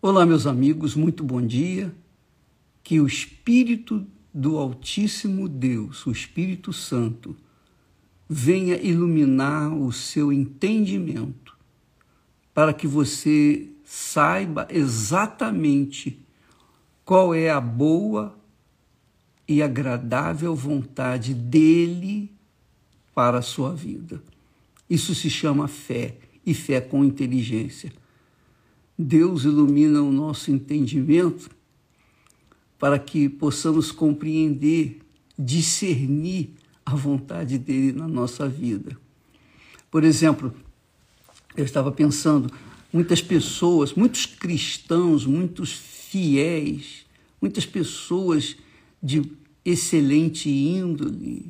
Olá, meus amigos, muito bom dia. Que o Espírito do Altíssimo Deus, o Espírito Santo, venha iluminar o seu entendimento, para que você saiba exatamente qual é a boa e agradável vontade dele para a sua vida. Isso se chama fé, e fé com inteligência. Deus ilumina o nosso entendimento para que possamos compreender, discernir a vontade dele na nossa vida. Por exemplo, eu estava pensando, muitas pessoas, muitos cristãos, muitos fiéis, muitas pessoas de excelente índole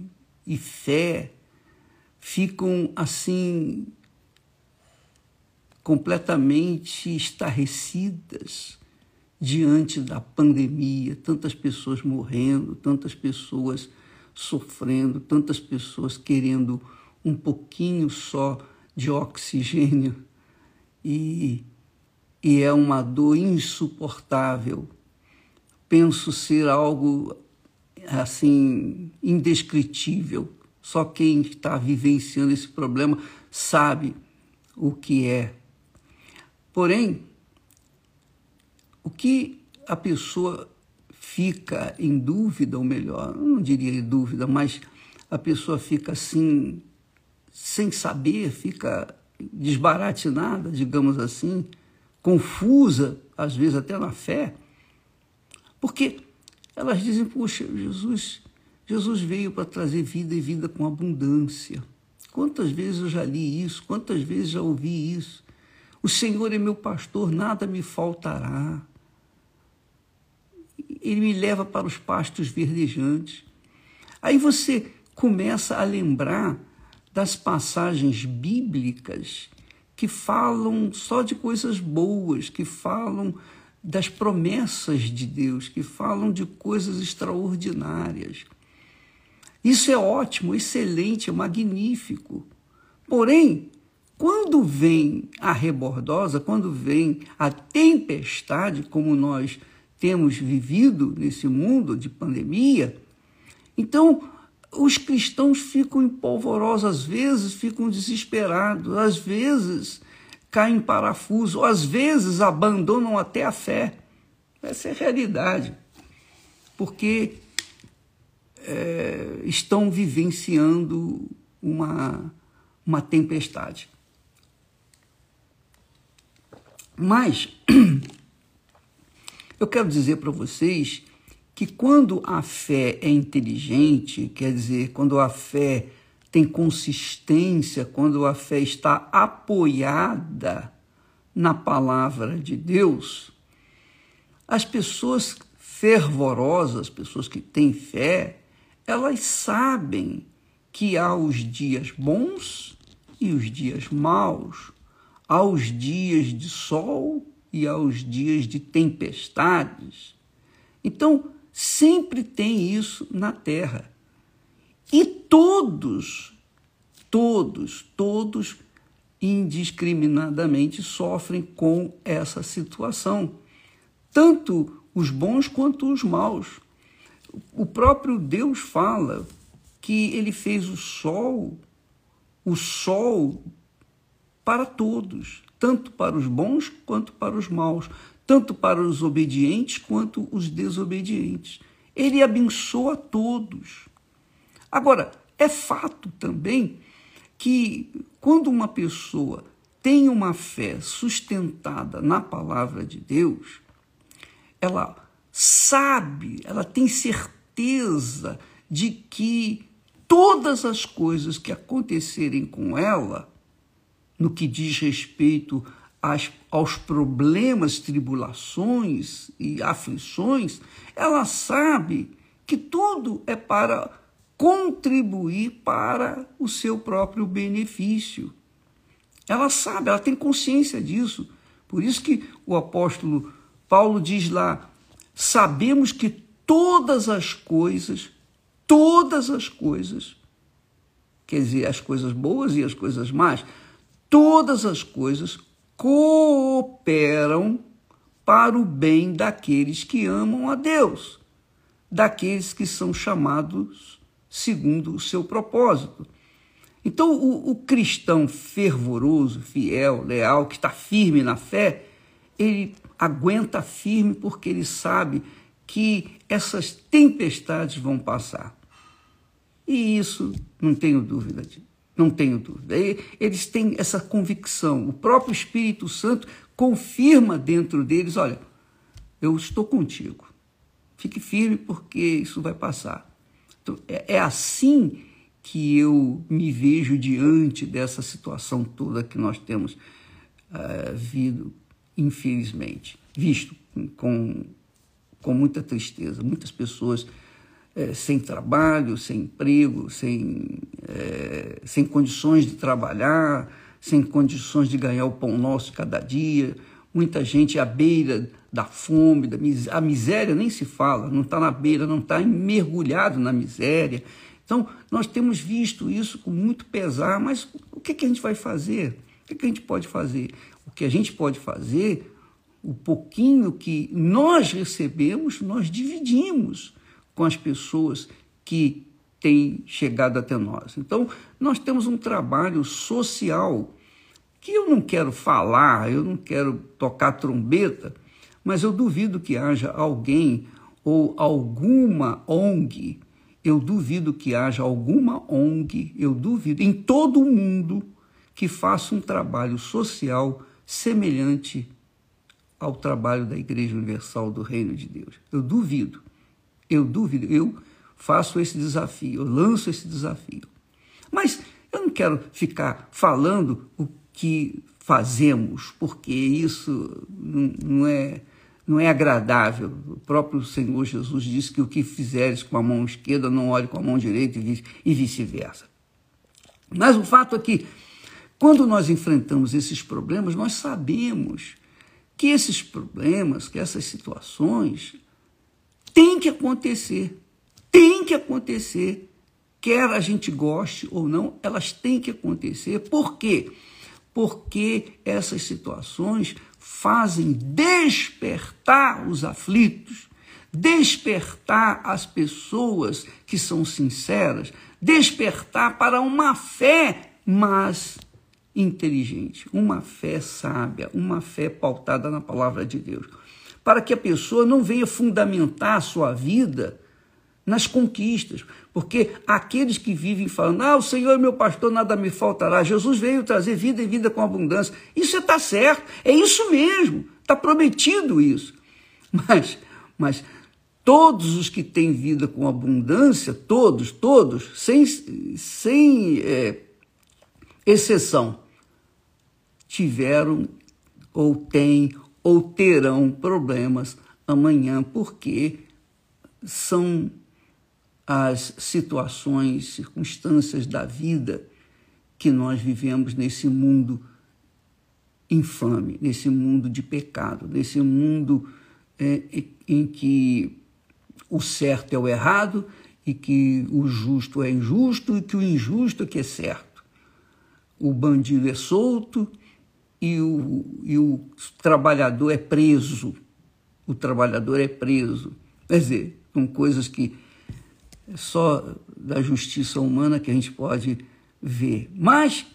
e fé ficam assim completamente estarrecidas diante da pandemia, tantas pessoas morrendo, tantas pessoas sofrendo, tantas pessoas querendo um pouquinho só de oxigênio e, e é uma dor insuportável. Penso ser algo assim indescritível. Só quem está vivenciando esse problema sabe o que é Porém, o que a pessoa fica em dúvida, ou melhor, não diria em dúvida, mas a pessoa fica assim, sem saber, fica desbaratinada, digamos assim, confusa, às vezes até na fé, porque elas dizem, poxa, Jesus, Jesus veio para trazer vida e vida com abundância. Quantas vezes eu já li isso, quantas vezes já ouvi isso. O Senhor é meu pastor, nada me faltará. Ele me leva para os pastos verdejantes. Aí você começa a lembrar das passagens bíblicas que falam só de coisas boas, que falam das promessas de Deus, que falam de coisas extraordinárias. Isso é ótimo, excelente, magnífico. Porém, quando vem a rebordosa, quando vem a tempestade, como nós temos vivido nesse mundo de pandemia, então os cristãos ficam empolvorosos, às vezes ficam desesperados, às vezes caem em parafuso, às vezes abandonam até a fé. Essa é a realidade. Porque é, estão vivenciando uma, uma tempestade. Mas eu quero dizer para vocês que quando a fé é inteligente, quer dizer, quando a fé tem consistência, quando a fé está apoiada na palavra de Deus, as pessoas fervorosas, pessoas que têm fé, elas sabem que há os dias bons e os dias maus, aos dias de sol e aos dias de tempestades. Então, sempre tem isso na terra. E todos, todos, todos indiscriminadamente sofrem com essa situação. Tanto os bons quanto os maus. O próprio Deus fala que ele fez o sol, o sol para todos, tanto para os bons quanto para os maus, tanto para os obedientes quanto os desobedientes. Ele abençoa todos. Agora, é fato também que quando uma pessoa tem uma fé sustentada na palavra de Deus, ela sabe, ela tem certeza de que todas as coisas que acontecerem com ela no que diz respeito às, aos problemas, tribulações e aflições, ela sabe que tudo é para contribuir para o seu próprio benefício. Ela sabe, ela tem consciência disso. Por isso que o apóstolo Paulo diz lá: sabemos que todas as coisas, todas as coisas, quer dizer, as coisas boas e as coisas más, todas as coisas cooperam para o bem daqueles que amam a Deus, daqueles que são chamados segundo o seu propósito. Então, o, o cristão fervoroso, fiel, leal, que está firme na fé, ele aguenta firme porque ele sabe que essas tempestades vão passar. E isso não tenho dúvida de, não tenho dúvida. Eles têm essa convicção. O próprio Espírito Santo confirma dentro deles, olha, eu estou contigo. Fique firme porque isso vai passar. Então, é, é assim que eu me vejo diante dessa situação toda que nós temos uh, vindo, infelizmente, visto com, com muita tristeza. Muitas pessoas uh, sem trabalho, sem emprego, sem, uh, sem condições de trabalhar, sem condições de ganhar o pão nosso cada dia. Muita gente à beira da fome, da miséria. A miséria nem se fala, não está na beira, não está mergulhado na miséria então, nós temos visto isso com muito pesar, mas o que, que a gente vai fazer? O que, que a gente pode fazer? O que a gente pode fazer, o pouquinho que nós recebemos, nós dividimos com as pessoas que têm chegado até nós. Então, nós temos um trabalho social que eu não quero falar, eu não quero tocar trombeta, mas eu duvido que haja alguém ou alguma ONG eu duvido que haja alguma ONG, eu duvido, em todo o mundo, que faça um trabalho social semelhante ao trabalho da Igreja Universal do Reino de Deus. Eu duvido, eu duvido, eu faço esse desafio, eu lanço esse desafio. Mas eu não quero ficar falando o que fazemos, porque isso não é não é agradável. O próprio Senhor Jesus disse que o que fizeres com a mão esquerda, não olhe com a mão direita e vice-versa. Mas o fato é que, quando nós enfrentamos esses problemas, nós sabemos que esses problemas, que essas situações, têm que acontecer. Tem que acontecer. Quer a gente goste ou não, elas têm que acontecer. Por quê? Porque essas situações fazem despertar os aflitos, despertar as pessoas que são sinceras, despertar para uma fé, mas inteligente, uma fé sábia, uma fé pautada na palavra de Deus, para que a pessoa não venha fundamentar a sua vida nas conquistas, porque aqueles que vivem falando, ah, o Senhor é meu pastor, nada me faltará, Jesus veio trazer vida e vida com abundância, isso está certo, é isso mesmo, está prometido isso. Mas, mas todos os que têm vida com abundância, todos, todos, sem, sem é, exceção, tiveram ou têm ou terão problemas amanhã, porque são as situações, circunstâncias da vida que nós vivemos nesse mundo infame, nesse mundo de pecado, nesse mundo é, em que o certo é o errado e que o justo é injusto e que o injusto é que é certo. O bandido é solto e o, e o trabalhador é preso. O trabalhador é preso. Quer dizer, são coisas que é só da justiça humana que a gente pode ver. Mas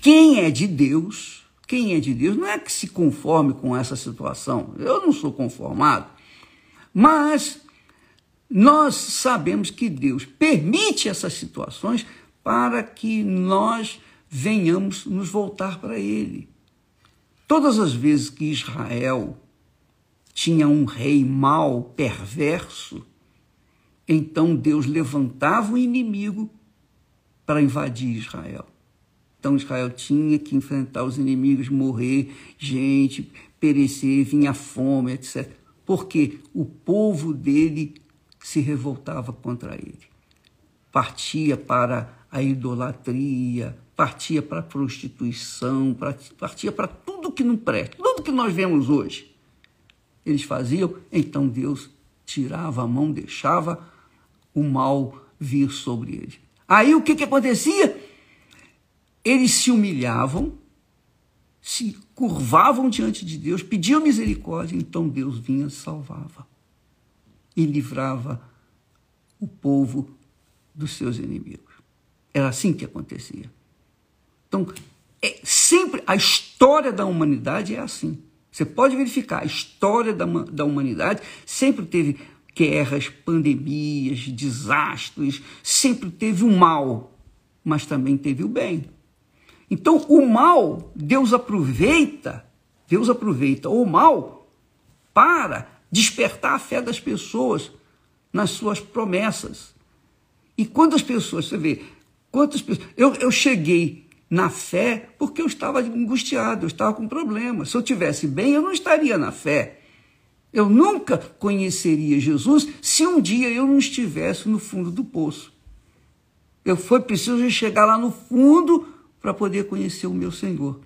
quem é de Deus, quem é de Deus, não é que se conforme com essa situação. Eu não sou conformado. Mas nós sabemos que Deus permite essas situações para que nós venhamos nos voltar para Ele. Todas as vezes que Israel tinha um rei mau, perverso, então Deus levantava o inimigo para invadir Israel. Então Israel tinha que enfrentar os inimigos, morrer, gente, perecer, vinha fome, etc. Porque o povo dele se revoltava contra ele. Partia para a idolatria, partia para a prostituição, partia para tudo que não presta, tudo que nós vemos hoje. Eles faziam, então Deus tirava a mão, deixava o mal vir sobre eles. Aí o que, que acontecia? Eles se humilhavam, se curvavam diante de Deus, pediam misericórdia, então Deus vinha e salvava e livrava o povo dos seus inimigos. Era assim que acontecia. Então, é sempre a história da humanidade é assim. Você pode verificar, a história da, da humanidade sempre teve guerras, pandemias, desastres, sempre teve o mal, mas também teve o bem. Então, o mal, Deus aproveita, Deus aproveita o mal para despertar a fé das pessoas nas suas promessas. E quantas pessoas, você vê, quantas pessoas. Eu, eu cheguei na fé porque eu estava angustiado, eu estava com problemas. Se eu tivesse bem, eu não estaria na fé. Eu nunca conheceria Jesus se um dia eu não estivesse no fundo do poço. Eu foi preciso chegar lá no fundo para poder conhecer o meu Senhor.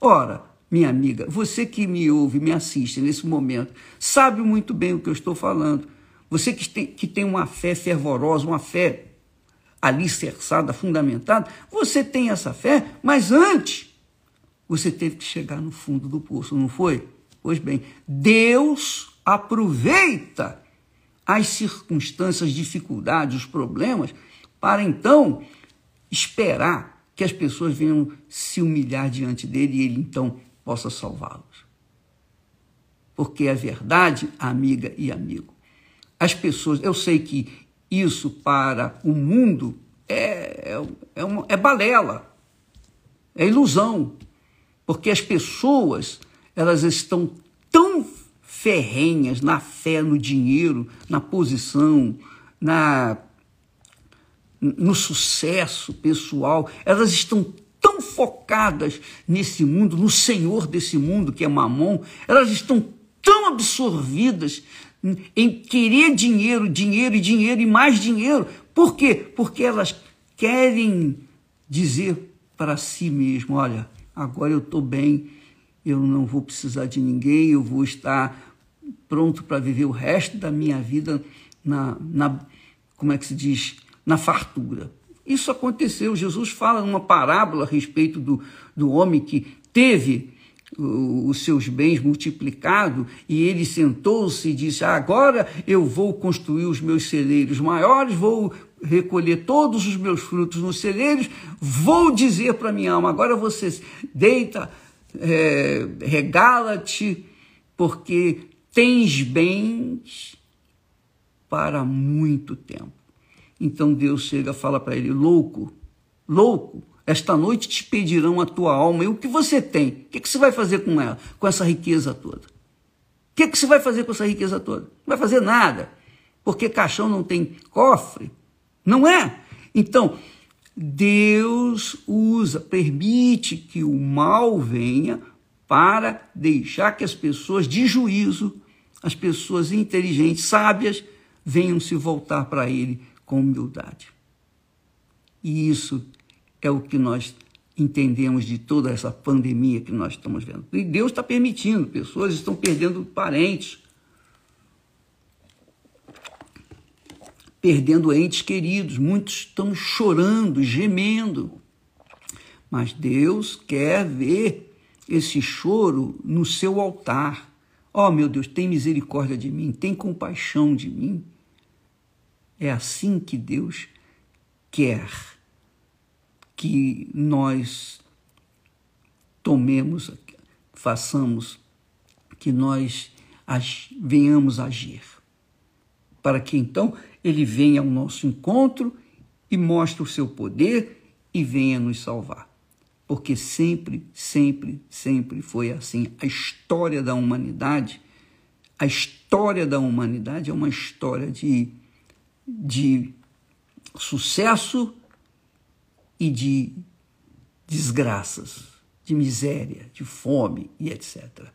Ora, minha amiga, você que me ouve, me assiste nesse momento, sabe muito bem o que eu estou falando. Você que tem, que tem uma fé fervorosa, uma fé alicerçada, fundamentada, você tem essa fé, mas antes você teve que chegar no fundo do poço, não foi? Pois bem, Deus aproveita as circunstâncias, dificuldades, os problemas, para então esperar que as pessoas venham se humilhar diante dele e ele então possa salvá-los. Porque é verdade, amiga e amigo. As pessoas, eu sei que isso para o mundo é, é, é, uma, é balela, é ilusão, porque as pessoas elas estão tão ferrenhas na fé, no dinheiro, na posição, na no sucesso pessoal, elas estão tão focadas nesse mundo, no Senhor desse mundo, que é Mamon, elas estão tão absorvidas em querer dinheiro, dinheiro e dinheiro e mais dinheiro. Por quê? Porque elas querem dizer para si mesmo: olha, agora eu estou bem, eu não vou precisar de ninguém, eu vou estar pronto para viver o resto da minha vida na, na como é que se diz, na fartura. Isso aconteceu. Jesus fala numa parábola a respeito do, do homem que teve os seus bens multiplicados e ele sentou-se e disse: Agora eu vou construir os meus celeiros maiores, vou recolher todos os meus frutos nos celeiros, vou dizer para minha alma: agora você deita, é, regala-te, porque tens bens para muito tempo. Então Deus chega e fala para ele: louco, louco, esta noite te pedirão a tua alma e o que você tem. O que, que você vai fazer com ela, com essa riqueza toda? O que, que você vai fazer com essa riqueza toda? Não vai fazer nada, porque caixão não tem cofre, não é? Então, Deus usa, permite que o mal venha para deixar que as pessoas de juízo, as pessoas inteligentes, sábias, venham se voltar para Ele com humildade. E isso é o que nós entendemos de toda essa pandemia que nós estamos vendo. E Deus está permitindo, pessoas estão perdendo parentes, perdendo entes queridos, muitos estão chorando, gemendo. Mas Deus quer ver esse choro no seu altar. Ó oh, meu Deus, tem misericórdia de mim, tem compaixão de mim. É assim que Deus quer que nós tomemos, façamos, que nós venhamos agir. Para que então ele venha ao nosso encontro e mostre o seu poder e venha nos salvar. Porque sempre, sempre, sempre foi assim. A história da humanidade, a história da humanidade é uma história de de sucesso e de desgraças, de miséria, de fome e etc.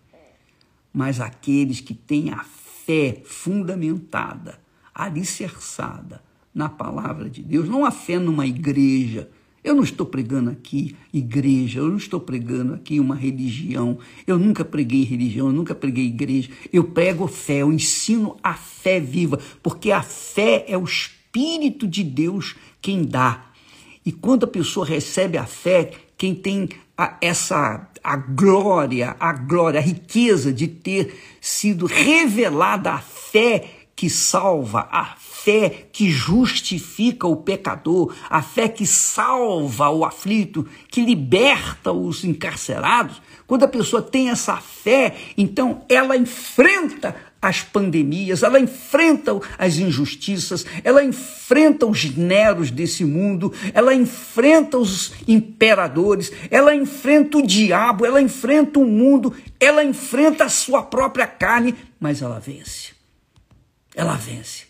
Mas aqueles que têm a fé fundamentada, alicerçada na palavra de Deus, não a fé numa igreja. Eu não estou pregando aqui igreja, eu não estou pregando aqui uma religião. Eu nunca preguei religião, eu nunca preguei igreja. Eu prego fé, eu ensino a fé viva, porque a fé é o Espírito de Deus quem dá. E quando a pessoa recebe a fé, quem tem a, essa a glória, a glória, a riqueza de ter sido revelada a fé que salva, a fé que justifica o pecador, a fé que salva o aflito, que liberta os encarcerados. Quando a pessoa tem essa fé, então ela enfrenta as pandemias, ela enfrenta as injustiças, ela enfrenta os neros desse mundo, ela enfrenta os imperadores, ela enfrenta o diabo, ela enfrenta o mundo, ela enfrenta a sua própria carne, mas ela vence. Ela vence.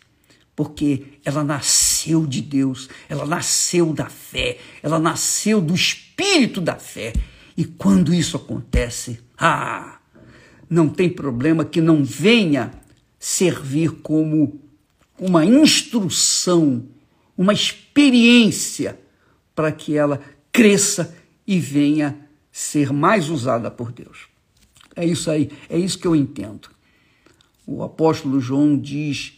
Porque ela nasceu de Deus, ela nasceu da fé, ela nasceu do espírito da fé. E quando isso acontece, ah, não tem problema que não venha servir como uma instrução, uma experiência para que ela cresça e venha ser mais usada por Deus. É isso aí, é isso que eu entendo. O apóstolo João diz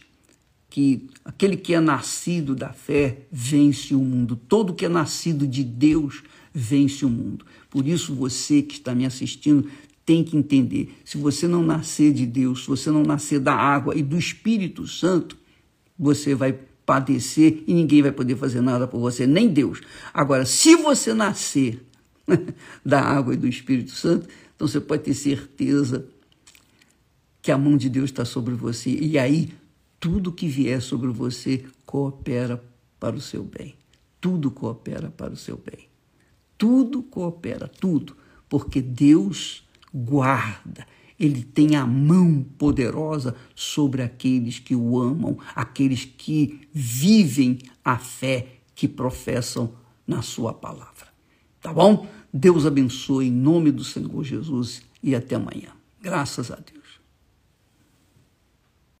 que aquele que é nascido da fé vence o mundo. Todo que é nascido de Deus vence o mundo. Por isso você que está me assistindo tem que entender: se você não nascer de Deus, se você não nascer da água e do Espírito Santo, você vai padecer e ninguém vai poder fazer nada por você, nem Deus. Agora, se você nascer da água e do Espírito Santo, então você pode ter certeza que a mão de Deus está sobre você. E aí, tudo que vier sobre você coopera para o seu bem. Tudo coopera para o seu bem. Tudo coopera, tudo. Porque Deus guarda. Ele tem a mão poderosa sobre aqueles que o amam, aqueles que vivem a fé que professam na sua palavra. Tá bom? Deus abençoe em nome do Senhor Jesus e até amanhã. Graças a Deus.